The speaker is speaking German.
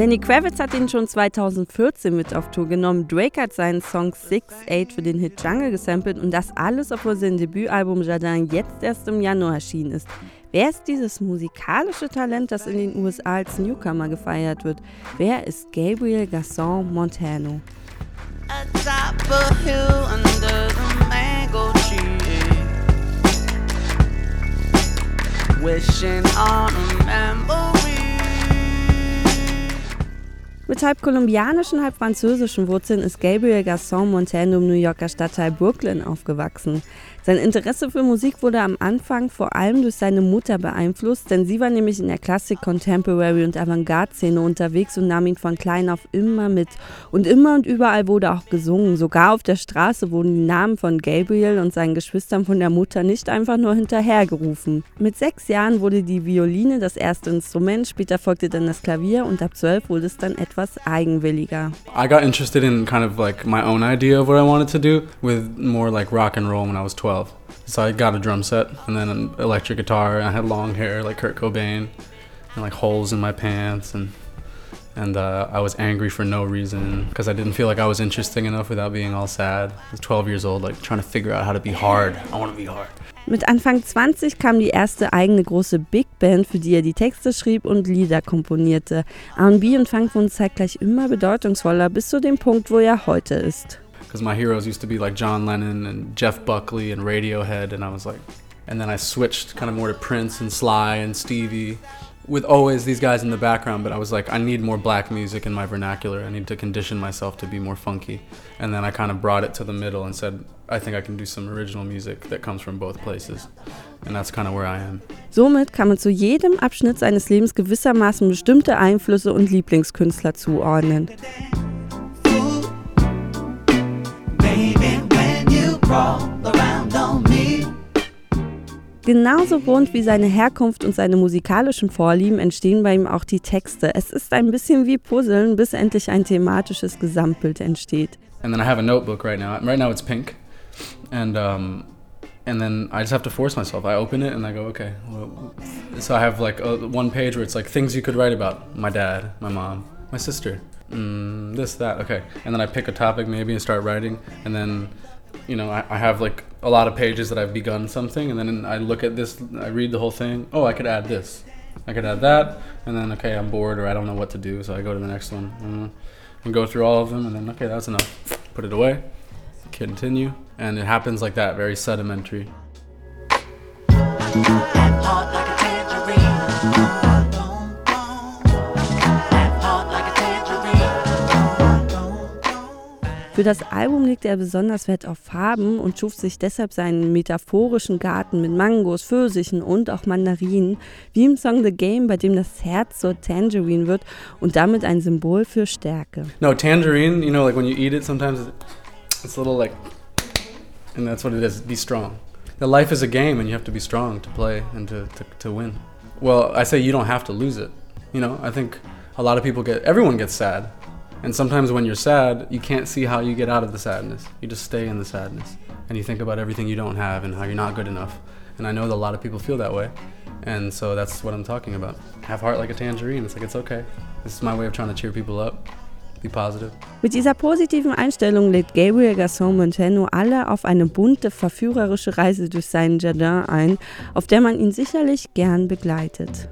Kravitz hat ihn schon 2014 mit auf Tour genommen. Drake hat seinen Song Six Eight für den Hit Jungle gesampelt und das alles, obwohl sein Debütalbum Jardin jetzt erst im Januar erschienen ist. Wer ist dieses musikalische Talent, das in den USA als Newcomer gefeiert wird? Wer ist Gabriel Garçon Montano? Wishing on mit halb kolumbianischen, halb französischen Wurzeln ist Gabriel Garçon Montano im New Yorker Stadtteil Brooklyn aufgewachsen. Sein Interesse für Musik wurde am Anfang vor allem durch seine Mutter beeinflusst, denn sie war nämlich in der Klassik, Contemporary und Avantgarde-Szene unterwegs und nahm ihn von klein auf immer mit. Und immer und überall wurde auch gesungen. Sogar auf der Straße wurden die Namen von Gabriel und seinen Geschwistern von der Mutter nicht einfach nur hinterhergerufen. Mit sechs Jahren wurde die Violine das erste Instrument, später folgte dann das Klavier und ab zwölf wurde es dann etwas eigenwilliger. I got interested in kind of like my own idea of what I wanted to do with more like rock and roll when I was 12. 12. So I got a drum set and then an electric guitar. I had long hair like Kurt Cobain and like holes in my pants and and uh, I was angry for no reason because I didn't feel like I was interesting enough without being all sad. I was 12 years old, like trying to figure out how to be hard. I want to be hard. Mit Anfang 20 kam die erste eigene große Big Band, für die er die Texte schrieb und Lieder komponierte. R&B und Funk wurden zeitgleich immer bedeutungsvoller bis zu dem Punkt, wo er heute ist. because my heroes used to be like John Lennon and Jeff Buckley and Radiohead, and I was like, and then I switched kind of more to Prince and Sly and Stevie, with always these guys in the background. But I was like, I need more black music in my vernacular. I need to condition myself to be more funky, and then I kind of brought it to the middle and said, I think I can do some original music that comes from both places. And that's kind of where I am. Somit kann man zu jedem Abschnitt seines Lebens gewissermaßen bestimmte Einflüsse und Lieblingskünstler zuordnen. Genauso bunt wie seine Herkunft und seine musikalischen Vorlieben entstehen bei ihm auch die Texte. Es ist ein bisschen wie Puzzeln, bis endlich ein thematisches Gesamtbild entsteht. And then I have a notebook right now. Right now it's pink. And um and then I just have to force myself. I open it and I go, okay. Well, so I have like a, one page where it's like things you could write about my dad, my mom, my sister, mm, this, that, okay. And then I pick a topic maybe and start writing. And then you know, I, I, have like a lot of pages that I've begun something, and then I look at this, I read the whole thing. Oh, I could add this, I could add that, and then okay, I'm bored or I don't know what to do, so I go to the next one and go through all of them, and then okay, that's enough. Put it away, continue, and it happens like that, very sedimentary. Für das Album legte er besonders Wert auf Farben und schuf sich deshalb seinen metaphorischen Garten mit Mangos, Pfirsichen und auch Mandarinen, wie im Song The Game, bei dem das Herz zur Tangerine wird und damit ein Symbol für Stärke. No, Tangerine, you know, like when you eat it, sometimes it's a little like, and that's what it is. Be strong. The life is a game, and you have to be strong to play and to, to, to win. Well, I say you don't have to lose it. You know, I think a lot of people get, everyone gets sad. And sometimes when you're sad, you can't see how you get out of the sadness. You just stay in the sadness. And you think about everything you don't have and how you're not good enough. And I know that a lot of people feel that way. And so that's what I'm talking about. Have heart like a tangerine. It's like, it's okay. This is my way of trying to cheer people up. Be positive. Mit dieser positiven Einstellung lädt Gabriel Garçon Montano alle auf eine bunte, verführerische Reise durch seinen Jardin ein, auf der man ihn sicherlich gern begleitet.